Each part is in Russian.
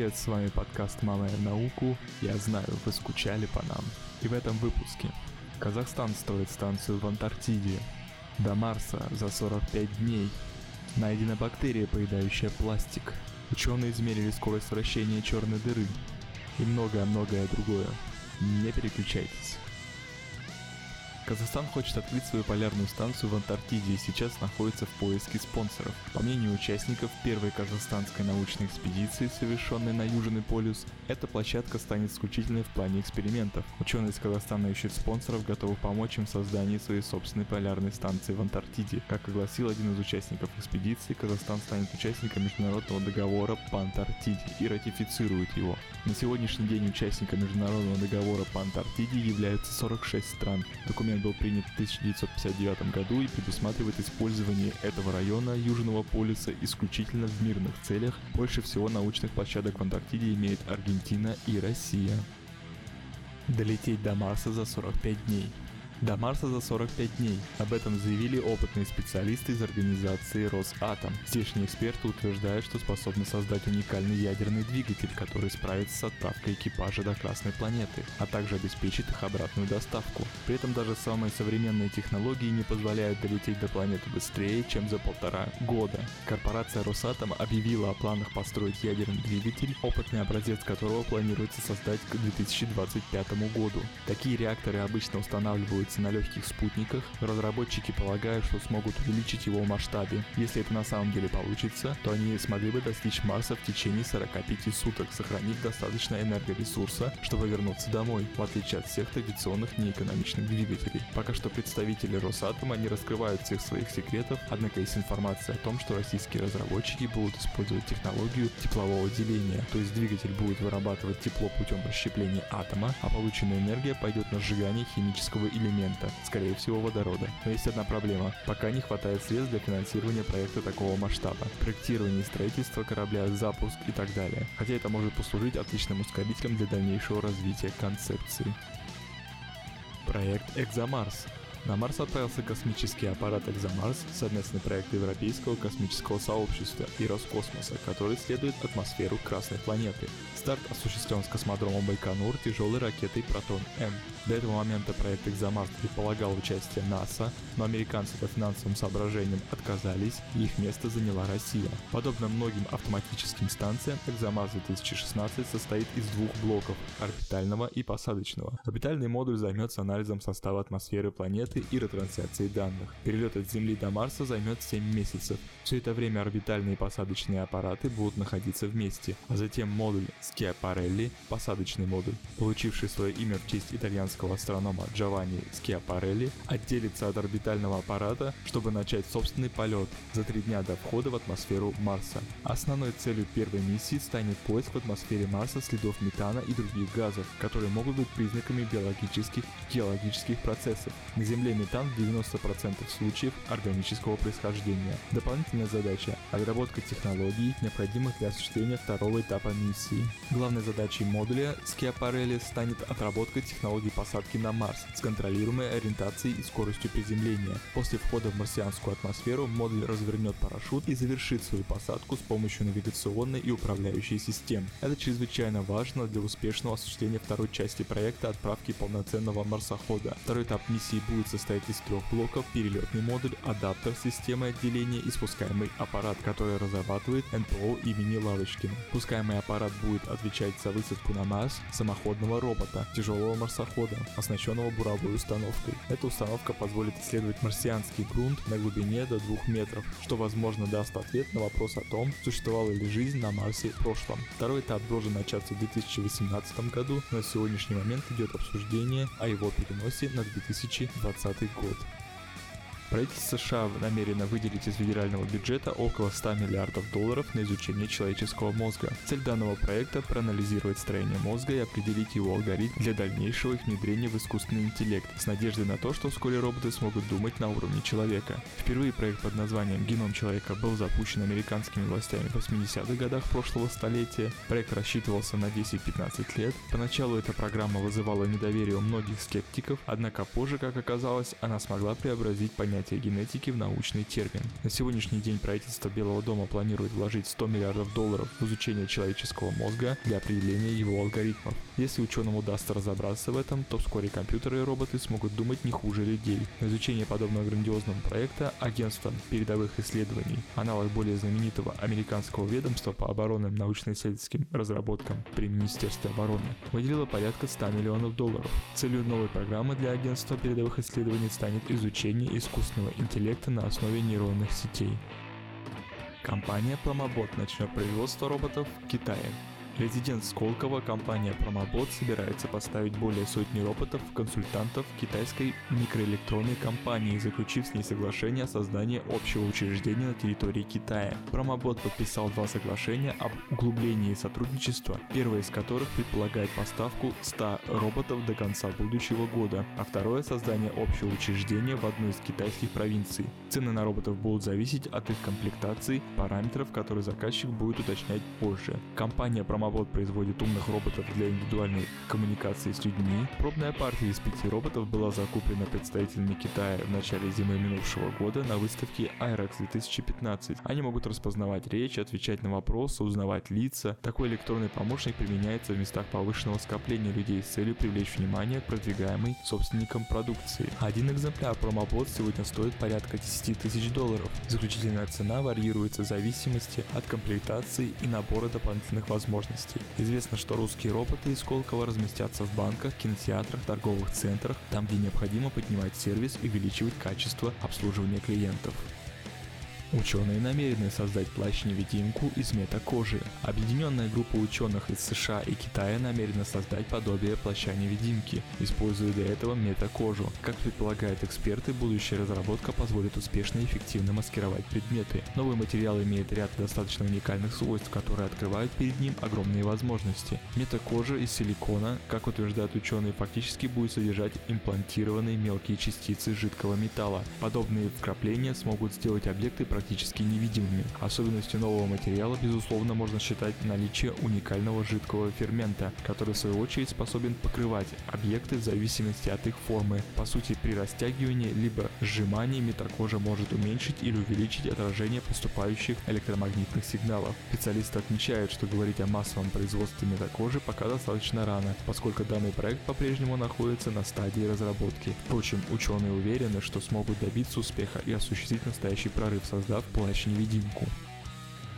привет, с вами подкаст «Мама и науку». Я знаю, вы скучали по нам. И в этом выпуске Казахстан строит станцию в Антарктиде. До Марса за 45 дней. Найдена бактерия, поедающая пластик. Ученые измерили скорость вращения черной дыры. И многое-многое другое. Не переключайтесь. Казахстан хочет открыть свою полярную станцию в Антарктиде и сейчас находится в поиске спонсоров. По мнению участников первой казахстанской научной экспедиции, совершенной на Южный полюс, эта площадка станет исключительной в плане экспериментов. Ученые из Казахстана ищут спонсоров, готовых помочь им в создании своей собственной полярной станции в Антарктиде. Как огласил один из участников экспедиции, Казахстан станет участником международного договора по Антарктиде и ратифицирует его. На сегодняшний день участниками международного договора по Антарктиде являются 46 стран. Документ был принят в 1959 году и предусматривает использование этого района Южного полюса исключительно в мирных целях. Больше всего научных площадок в Антарктиде имеет Аргентина и Россия. Долететь до Марса за 45 дней. До Марса за 45 дней. Об этом заявили опытные специалисты из организации Росатом. Здешние эксперты утверждают, что способны создать уникальный ядерный двигатель, который справится с отправкой экипажа до Красной планеты, а также обеспечит их обратную доставку. При этом даже самые современные технологии не позволяют долететь до планеты быстрее, чем за полтора года. Корпорация Росатом объявила о планах построить ядерный двигатель, опытный образец которого планируется создать к 2025 году. Такие реакторы обычно устанавливают находится на легких спутниках, разработчики полагают, что смогут увеличить его в масштабе. Если это на самом деле получится, то они смогли бы достичь Марса в течение 45 суток, сохранив достаточно энергоресурса, чтобы вернуться домой, в отличие от всех традиционных неэкономичных двигателей. Пока что представители Росатома не раскрывают всех своих секретов, однако есть информация о том, что российские разработчики будут использовать технологию теплового деления, то есть двигатель будет вырабатывать тепло путем расщепления атома, а полученная энергия пойдет на сжигание химического элемента элемента, скорее всего водорода. Но есть одна проблема. Пока не хватает средств для финансирования проекта такого масштаба. Проектирование строительство корабля, запуск и так далее. Хотя это может послужить отличным ускорителем для дальнейшего развития концепции. Проект «Экзомарс» На Марс отправился космический аппарат «Экзомарс», совместный проект Европейского космического сообщества и Роскосмоса, который исследует атмосферу Красной планеты. Старт осуществлен с космодрома Байконур тяжелой ракетой «Протон-М». До этого момента проект «Экзомарс» предполагал участие НАСА, но американцы по финансовым соображениям отказались, и их место заняла Россия. Подобно многим автоматическим станциям, «Экзомарс 2016» состоит из двух блоков – орбитального и посадочного. Орбитальный модуль займется анализом состава атмосферы планеты и ретрансляцией данных. Перелет от Земли до Марса займет 7 месяцев. Все это время орбитальные и посадочные аппараты будут находиться вместе, а затем модуль Schiaparelli, посадочный модуль, получивший свое имя в честь итальянского астронома Джованни Schiaparelli, отделится от орбитального аппарата, чтобы начать собственный полет за три дня до входа в атмосферу Марса. Основной целью первой миссии станет поиск в атмосфере Марса следов метана и других газов, которые могут быть признаками биологических и геологических процессов. На Земле метан в 90% случаев органического происхождения. Дополнительная задача – отработка технологий, необходимых для осуществления второго этапа миссии. Главной задачей модуля Schiaparelli станет отработка технологий посадки на Марс с контролируемой ориентацией и скоростью приземления. После входа в марсианскую атмосферу модуль развернет парашют и завершит свою посадку с помощью навигационной и управляющей систем. Это чрезвычайно важно для успешного осуществления второй части проекта отправки полноценного марсохода. Второй этап миссии будет состоять из трех блоков – перелетный модуль, адаптер системы отделения и спускаемый аппарат, который разрабатывает НПО имени Лавочкина. Спускаемый аппарат будет отвечать за высадку на Марс самоходного робота, тяжелого марсохода, оснащенного буровой установкой. Эта установка позволит исследовать марсианский грунт на глубине до 2 метров, что возможно даст ответ на вопрос о том, существовала ли жизнь на Марсе в прошлом. Второй этап должен начаться в 2018 году, но на сегодняшний момент идет обсуждение о его переносе на 2020 год. Правительство США намерено выделить из федерального бюджета около 100 миллиардов долларов на изучение человеческого мозга. Цель данного проекта – проанализировать строение мозга и определить его алгоритм для дальнейшего их внедрения в искусственный интеллект, с надеждой на то, что вскоре роботы смогут думать на уровне человека. Впервые проект под названием «Геном человека» был запущен американскими властями в 80-х годах прошлого столетия. Проект рассчитывался на 10-15 лет. Поначалу эта программа вызывала недоверие у многих скептиков, однако позже, как оказалось, она смогла преобразить понятие понятие генетики в научный термин. На сегодняшний день правительство Белого дома планирует вложить 100 миллиардов долларов в изучение человеческого мозга для определения его алгоритмов. Если ученым удастся разобраться в этом, то вскоре компьютеры и роботы смогут думать не хуже людей. На изучение подобного грандиозного проекта агентство передовых исследований, аналог более знаменитого американского ведомства по оборонным научно-исследовательским разработкам при Министерстве обороны, выделило порядка 100 миллионов долларов. Целью новой программы для агентства передовых исследований станет изучение искусственного интеллекта на основе нейронных сетей. Компания Promobot начнет производство роботов в Китае. Резидент Сколково, компания Promobot собирается поставить более сотни роботов-консультантов китайской микроэлектронной компании, заключив с ней соглашение о создании общего учреждения на территории Китая. Promobot подписал два соглашения об углублении сотрудничества, первое из которых предполагает поставку 100 роботов до конца будущего года, а второе – создание общего учреждения в одной из китайских провинций. Цены на роботов будут зависеть от их комплектации, параметров, которые заказчик будет уточнять позже. Компания Promobot Мавод производит умных роботов для индивидуальной коммуникации с людьми. Пробная партия из пяти роботов была закуплена представителями Китая в начале зимы минувшего года на выставке IREX 2015. Они могут распознавать речь, отвечать на вопросы, узнавать лица. Такой электронный помощник применяется в местах повышенного скопления людей с целью привлечь внимание к продвигаемой собственникам продукции. Один экземпляр промобот сегодня стоит порядка 10 тысяч долларов. Заключительная цена варьируется в зависимости от комплектации и набора дополнительных возможностей возможностей. Известно, что русские роботы из Сколково разместятся в банках, кинотеатрах, торговых центрах, там, где необходимо поднимать сервис и увеличивать качество обслуживания клиентов. Ученые намерены создать плащ-невидимку из метакожи. Объединенная группа ученых из США и Китая намерена создать подобие плаща-невидимки, используя для этого метакожу. Как предполагают эксперты, будущая разработка позволит успешно и эффективно маскировать предметы. Новый материал имеет ряд достаточно уникальных свойств, которые открывают перед ним огромные возможности. Метакожа из силикона, как утверждают ученые, фактически будет содержать имплантированные мелкие частицы жидкого металла. Подобные вкрапления смогут сделать объекты практически невидимыми. Особенностью нового материала, безусловно, можно считать наличие уникального жидкого фермента, который в свою очередь способен покрывать объекты в зависимости от их формы. По сути, при растягивании либо сжимании метакожа может уменьшить или увеличить отражение поступающих электромагнитных сигналов. Специалисты отмечают, что говорить о массовом производстве метакожи пока достаточно рано, поскольку данный проект по-прежнему находится на стадии разработки. Впрочем, ученые уверены, что смогут добиться успеха и осуществить настоящий прорыв создания создав плащ-невидимку.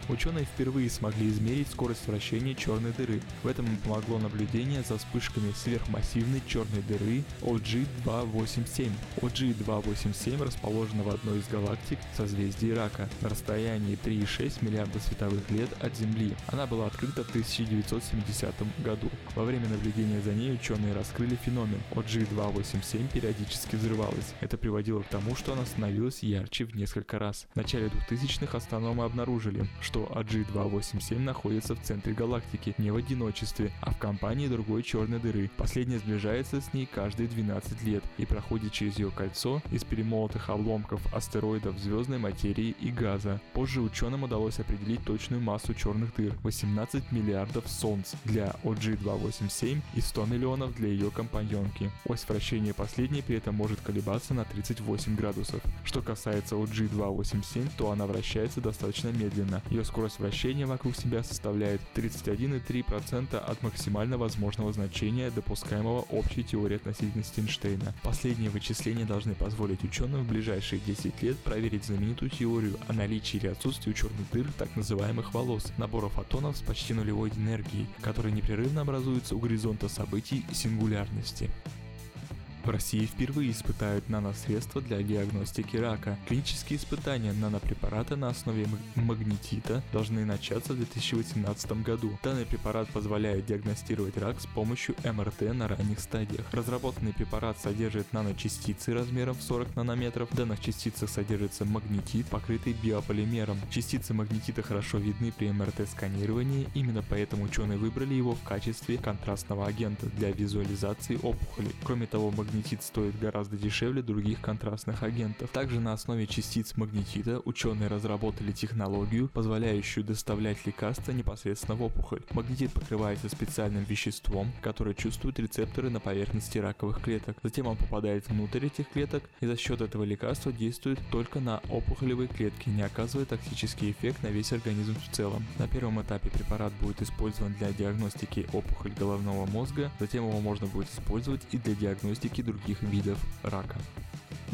Ученые впервые смогли измерить скорость вращения черной дыры. В этом им помогло наблюдение за вспышками сверхмассивной черной дыры OG-287. OG-287 расположена в одной из галактик созвездии Рака на расстоянии 3,6 миллиарда световых лет от Земли. Она была открыта в 1970 году. Во время наблюдения за ней ученые раскрыли феномен. OG-287 периодически взрывалась. Это приводило к тому, что она становилась ярче в несколько раз. В начале 2000-х астрономы обнаружили, что что AG287 находится в центре галактики, не в одиночестве, а в компании другой черной дыры. Последняя сближается с ней каждые 12 лет и проходит через ее кольцо из перемолотых обломков астероидов звездной материи и газа. Позже ученым удалось определить точную массу черных дыр – 18 миллиардов солнц для OG287 и 100 миллионов для ее компаньонки. Ось вращения последней при этом может колебаться на 38 градусов. Что касается OG287, то она вращается достаточно медленно. Ее скорость вращения вокруг себя составляет 31,3% от максимально возможного значения, допускаемого общей теорией относительности Эйнштейна. Последние вычисления должны позволить ученым в ближайшие 10 лет проверить знаменитую теорию о наличии или отсутствии черных дыр так называемых волос, набора фотонов с почти нулевой энергией, которые непрерывно образуются у горизонта событий сингулярности. В России впервые испытают наносредства для диагностики рака. Клинические испытания нанопрепарата на основе магнетита должны начаться в 2018 году. Данный препарат позволяет диагностировать рак с помощью МРТ на ранних стадиях. Разработанный препарат содержит наночастицы размером в 40 нанометров. В данных частицах содержится магнетит, покрытый биополимером. Частицы магнетита хорошо видны при МРТ-сканировании, именно поэтому ученые выбрали его в качестве контрастного агента для визуализации опухолей. Кроме того, магнетит магнетит стоит гораздо дешевле других контрастных агентов. Также на основе частиц магнетита ученые разработали технологию, позволяющую доставлять лекарства непосредственно в опухоль. Магнетит покрывается специальным веществом, которое чувствует рецепторы на поверхности раковых клеток. Затем он попадает внутрь этих клеток и за счет этого лекарства действует только на опухолевые клетки, не оказывая токсический эффект на весь организм в целом. На первом этапе препарат будет использован для диагностики опухоль головного мозга, затем его можно будет использовать и для диагностики других видов рака.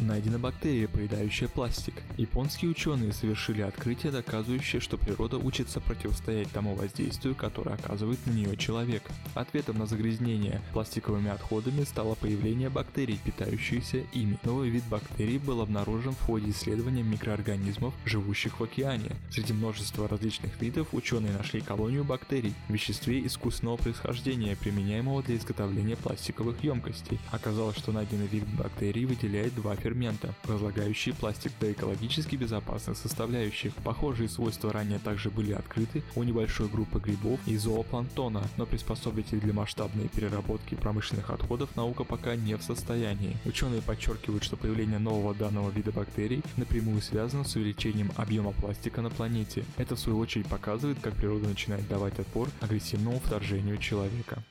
Найдена бактерия, поедающая пластик. Японские ученые совершили открытие, доказывающее, что природа учится противостоять тому воздействию, которое оказывает на нее человек. Ответом на загрязнение пластиковыми отходами стало появление бактерий, питающихся ими. Новый вид бактерий был обнаружен в ходе исследования микроорганизмов, живущих в океане. Среди множества различных видов ученые нашли колонию бактерий в веществе искусственного происхождения, применяемого для изготовления пластиковых емкостей. Оказалось, что найденный вид бактерий выделяет два фермента фермента, разлагающие пластик до экологически безопасных составляющих. Похожие свойства ранее также были открыты у небольшой группы грибов и зоопланктона, но приспособить их для масштабной переработки промышленных отходов наука пока не в состоянии. Ученые подчеркивают, что появление нового данного вида бактерий напрямую связано с увеличением объема пластика на планете. Это в свою очередь показывает, как природа начинает давать отпор агрессивному вторжению человека.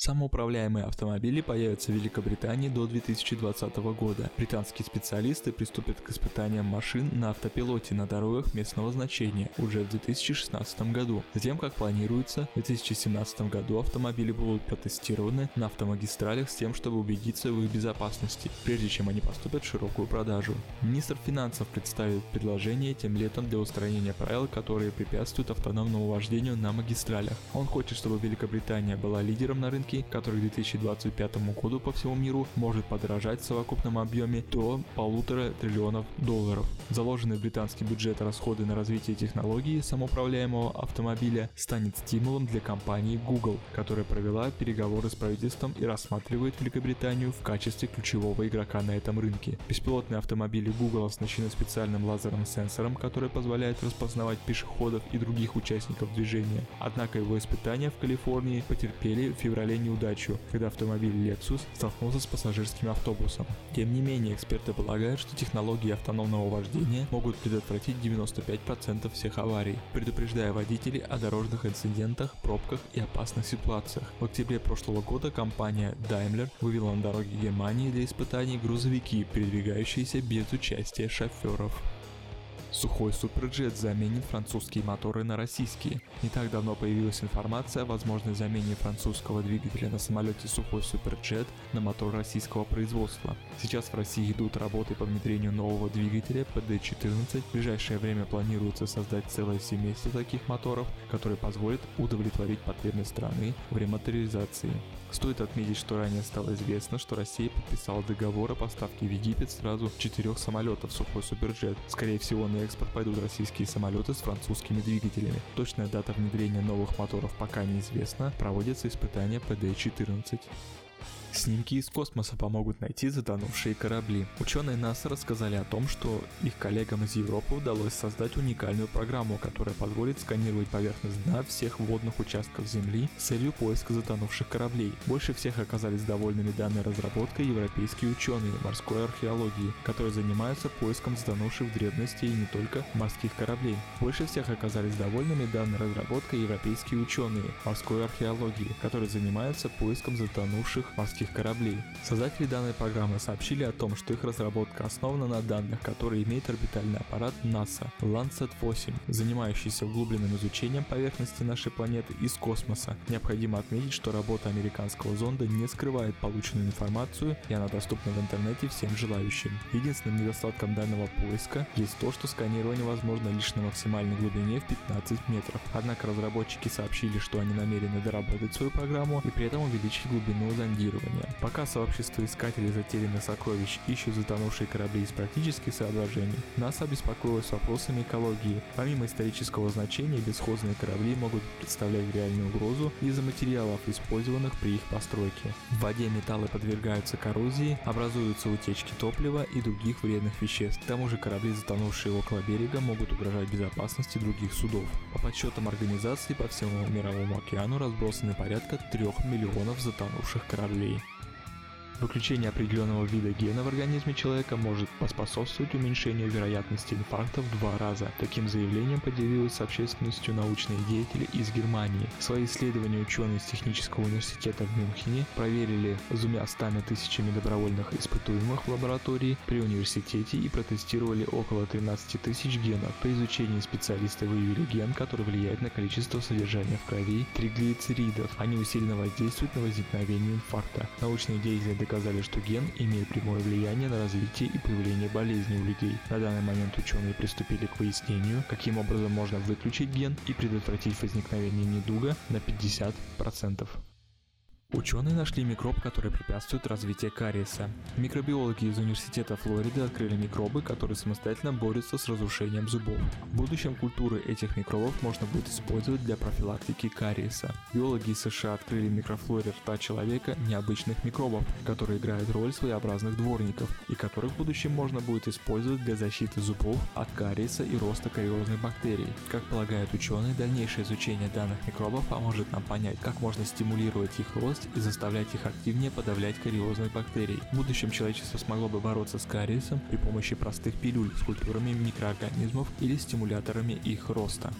Самоуправляемые автомобили появятся в Великобритании до 2020 года. Британские специалисты приступят к испытаниям машин на автопилоте на дорогах местного значения уже в 2016 году. Затем, как планируется, в 2017 году автомобили будут протестированы на автомагистралях с тем, чтобы убедиться в их безопасности, прежде чем они поступят в широкую продажу. Министр финансов представит предложение этим летом для устранения правил, которые препятствуют автономному вождению на магистралях. Он хочет, чтобы Великобритания была лидером на рынке рынке, который к 2025 году по всему миру может подорожать в совокупном объеме до полутора триллионов долларов. Заложенный в британский бюджет расходы на развитие технологии самоуправляемого автомобиля станет стимулом для компании Google, которая провела переговоры с правительством и рассматривает Великобританию в качестве ключевого игрока на этом рынке. Беспилотные автомобили Google оснащены специальным лазерным сенсором, который позволяет распознавать пешеходов и других участников движения. Однако его испытания в Калифорнии потерпели в феврале неудачу, когда автомобиль Lexus столкнулся с пассажирским автобусом. Тем не менее, эксперты полагают, что технологии автономного вождения могут предотвратить 95% всех аварий, предупреждая водителей о дорожных инцидентах, пробках и опасных ситуациях. В октябре прошлого года компания Daimler вывела на дороги Германии для испытаний грузовики, передвигающиеся без участия шоферов. Сухой суперджет заменит французские моторы на российские. Не так давно появилась информация о возможной замене французского двигателя на самолете Сухой суперджет на мотор российского производства. Сейчас в России идут работы по внедрению нового двигателя PD-14. В ближайшее время планируется создать целое семейство таких моторов, которые позволят удовлетворить потребность страны в ремоторизации. Стоит отметить, что ранее стало известно, что Россия подписала договор о поставке в Египет сразу четырех самолетов Сухой Суперджет. Скорее всего, на экспорт пойдут российские самолеты с французскими двигателями. Точная дата внедрения новых моторов пока неизвестна, проводятся испытания ПД-14. Снимки из космоса помогут найти затонувшие корабли. Ученые НАСА рассказали о том, что их коллегам из Европы удалось создать уникальную программу, которая позволит сканировать поверхность дна всех водных участков Земли с целью поиска затонувших кораблей. Больше всех оказались довольными данной разработкой европейские ученые морской археологии, которые занимаются поиском затонувших в древности и не только морских кораблей. Больше всех оказались довольными данной разработкой европейские ученые морской археологии, которые занимаются поиском затонувших морских космических кораблей. Создатели данной программы сообщили о том, что их разработка основана на данных, которые имеет орбитальный аппарат НАСА Lancet 8, занимающийся углубленным изучением поверхности нашей планеты из космоса. Необходимо отметить, что работа американского зонда не скрывает полученную информацию, и она доступна в интернете всем желающим. Единственным недостатком данного поиска есть то, что сканирование возможно лишь на максимальной глубине в 15 метров. Однако разработчики сообщили, что они намерены доработать свою программу и при этом увеличить глубину зондирования исследования. Пока сообщество искателей затерянных сокровищ ищут затонувшие корабли из практических соображений, НАСА обеспокоилась вопросами экологии. Помимо исторического значения, бесхозные корабли могут представлять реальную угрозу из-за материалов, использованных при их постройке. В воде металлы подвергаются коррозии, образуются утечки топлива и других вредных веществ. К тому же корабли, затонувшие около берега, могут угрожать безопасности других судов. По подсчетам организации по всему мировому океану разбросаны порядка 3 миллионов затонувших кораблей. Выключение определенного вида гена в организме человека может поспособствовать уменьшению вероятности инфаркта в два раза. Таким заявлением поделилась с общественностью научные деятели из Германии. Свои исследования ученые из Технического университета в Мюнхене проверили с двумя стами тысячами добровольных испытуемых в лаборатории при университете и протестировали около 13 тысяч генов. По изучению специалисты выявили ген, который влияет на количество содержания в крови триглицеридов. Они усиленно воздействуют на возникновение инфаркта. Научные деятели доказали, что ген имеет прямое влияние на развитие и появление болезней у людей. На данный момент ученые приступили к выяснению, каким образом можно выключить ген и предотвратить возникновение недуга на 50%. Ученые нашли микроб, который препятствует развитию кариеса. Микробиологи из Университета Флориды открыли микробы, которые самостоятельно борются с разрушением зубов. В будущем культуры этих микробов можно будет использовать для профилактики кариеса. Биологи из США открыли микрофлоре рта человека необычных микробов, которые играют роль своеобразных дворников и которых в будущем можно будет использовать для защиты зубов от кариеса и роста кариозных бактерий. Как полагают ученые, дальнейшее изучение данных микробов поможет нам понять, как можно стимулировать их рост область и заставлять их активнее подавлять кариозных бактерий. В будущем человечество смогло бы бороться с кариесом при помощи простых пилюль с культурами микроорганизмов или стимуляторами их роста.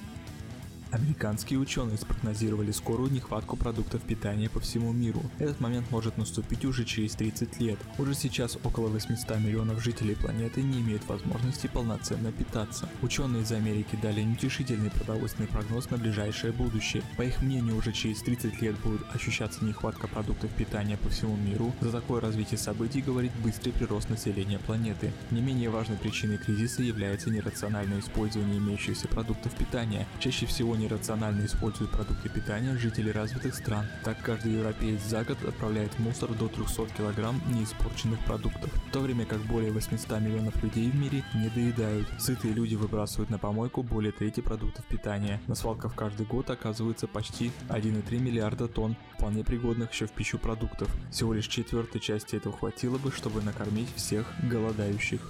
Американские ученые спрогнозировали скорую нехватку продуктов питания по всему миру. Этот момент может наступить уже через 30 лет. Уже сейчас около 800 миллионов жителей планеты не имеют возможности полноценно питаться. Ученые из Америки дали неутешительный продовольственный прогноз на ближайшее будущее. По их мнению, уже через 30 лет будет ощущаться нехватка продуктов питания по всему миру. За такое развитие событий говорит быстрый прирост населения планеты. Не менее важной причиной кризиса является нерациональное использование имеющихся продуктов питания. Чаще всего нерационально используют продукты питания жители развитых стран. Так каждый европеец за год отправляет мусор до 300 кг неиспорченных продуктов, в то время как более 800 миллионов людей в мире не доедают. Сытые люди выбрасывают на помойку более трети продуктов питания. На свалках каждый год оказывается почти 1,3 миллиарда тонн вполне пригодных еще в пищу продуктов. Всего лишь четвертой части этого хватило бы, чтобы накормить всех голодающих.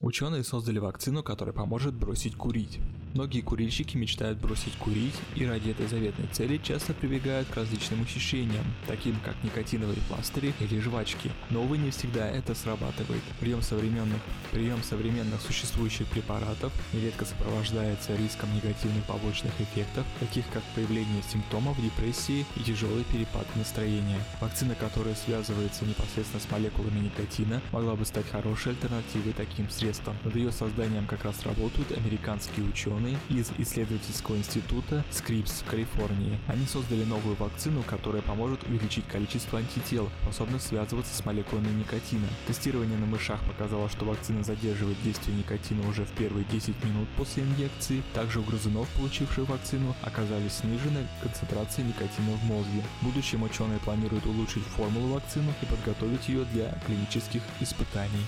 Ученые создали вакцину, которая поможет бросить курить. Многие курильщики мечтают бросить курить и ради этой заветной цели часто прибегают к различным ухищрениям, таким как никотиновые пластыри или жвачки. Но увы не всегда это срабатывает. Прием современных, прием современных существующих препаратов нередко сопровождается риском негативных побочных эффектов, таких как появление симптомов депрессии и тяжелый перепад настроения. Вакцина, которая связывается непосредственно с молекулами никотина, могла бы стать хорошей альтернативой таким средствам. Над ее созданием как раз работают американские ученые ученые из исследовательского института Скрипс в Калифорнии. Они создали новую вакцину, которая поможет увеличить количество антител, способных связываться с молекулами никотина. Тестирование на мышах показало, что вакцина задерживает действие никотина уже в первые 10 минут после инъекции. Также у грызунов, получивших вакцину, оказались снижены концентрации никотина в мозге. В будущем ученые планируют улучшить формулу вакцины и подготовить ее для клинических испытаний.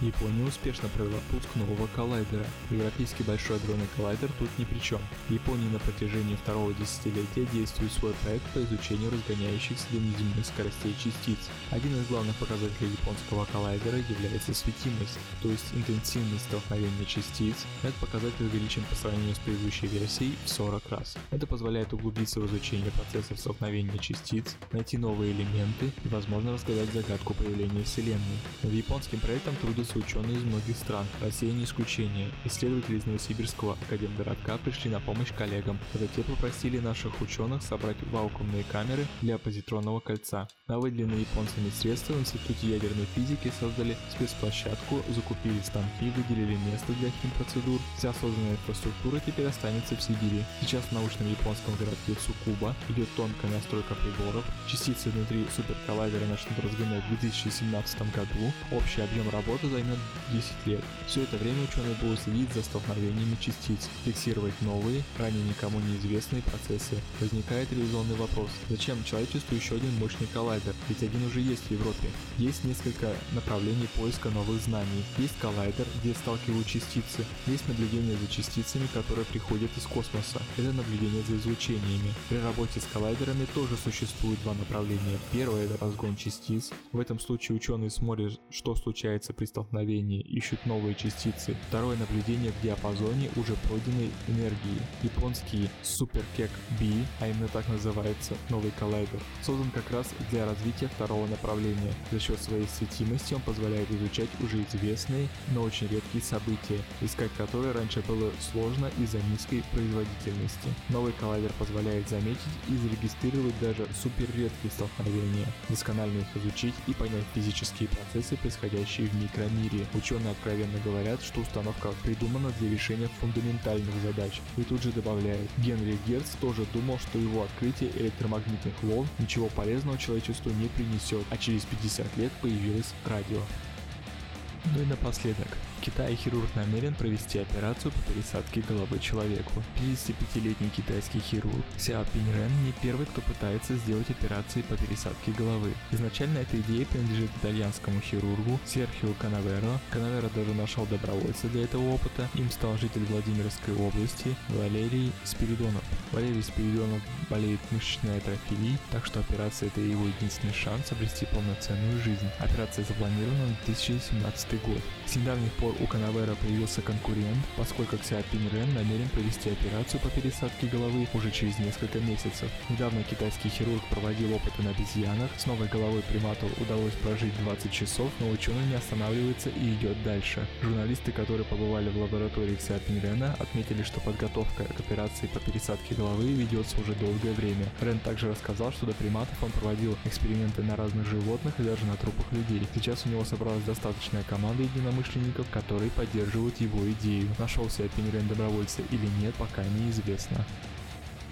Япония успешно провела пуск нового коллайдера. Европейский большой адронный коллайдер тут ни при чем. Япония на протяжении второго десятилетия действует свой проект по изучению разгоняющихся до неземных скоростей частиц. Один из главных показателей японского коллайдера является светимость, то есть интенсивность столкновения частиц. Этот показатель увеличен по сравнению с предыдущей версией в 40 раз. Это позволяет углубиться в изучение процессов столкновения частиц, найти новые элементы и, возможно, разгадать загадку появления Вселенной. Над японским проектом трудится собираются ученые из многих стран, Россия не исключение. Исследователи из Новосибирского академгородка пришли на помощь коллегам, те попросили наших ученых собрать вакуумные камеры для позитронного кольца. На выделенные японцами средства в Институте ядерной физики создали спецплощадку, закупили станки, выделили место для химпроцедур. Вся созданная инфраструктура теперь останется в Сибири. Сейчас в научном японском городке Цукуба идет тонкая настройка приборов. Частицы внутри суперколлайдера начнут разгонять в 2017 году. Общий объем работы займет 10 лет. Все это время ученые будут следить за столкновениями частиц, фиксировать новые, ранее никому неизвестные процессы. Возникает ревизионный вопрос, зачем человечеству еще один мощный коллайдер, ведь один уже есть в Европе. Есть несколько направлений поиска новых знаний. Есть коллайдер, где сталкивают частицы. Есть наблюдение за частицами, которые приходят из космоса. Это наблюдение за излучениями. При работе с коллайдерами тоже существует два направления. Первое это разгон частиц. В этом случае ученые смотрят, что случается при столкновении столкновения, ищут новые частицы. Второе наблюдение в диапазоне уже пройденной энергии. Японский SuperKek B, а именно так называется новый коллайдер, создан как раз для развития второго направления. За счет своей светимости он позволяет изучать уже известные, но очень редкие события, искать которые раньше было сложно из-за низкой производительности. Новый коллайдер позволяет заметить и зарегистрировать даже суперредкие столкновения, досконально их изучить и понять физические процессы, происходящие в микромире. Ученые откровенно говорят, что установка придумана для решения фундаментальных задач. И тут же добавляют, Генри Герц тоже думал, что его открытие электромагнитных волн ничего полезного человечеству не принесет, а через 50 лет появилось радио. Ну и напоследок, Китай хирург намерен провести операцию по пересадке головы человеку. 55-летний китайский хирург Сяо Пиньрен не первый, кто пытается сделать операции по пересадке головы. Изначально эта идея принадлежит итальянскому хирургу Серхио Канаверо. Канаверо даже нашел добровольца для этого опыта. Им стал житель Владимирской области Валерий Спиридонов. Валерий Спиридонов болеет мышечной атрофией, так что операция это его единственный шанс обрести полноценную жизнь. Операция запланирована на 2017 год. С недавних пор у Канавера появился конкурент, поскольку Xiaoping Ren намерен провести операцию по пересадке головы уже через несколько месяцев. Недавно китайский хирург проводил опыты на обезьянах, с новой головой примату удалось прожить 20 часов, но ученый не останавливается и идет дальше. Журналисты, которые побывали в лаборатории Xiaoping Рена, отметили, что подготовка к операции по пересадке головы ведется уже долгое время. Рен также рассказал, что до приматов он проводил эксперименты на разных животных и даже на трупах людей. Сейчас у него собралась достаточная команда единомышленников, которые поддерживают его идею. Нашелся Пинерен добровольца или нет, пока неизвестно.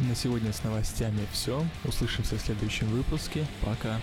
На сегодня с новостями все. Услышимся в следующем выпуске. Пока.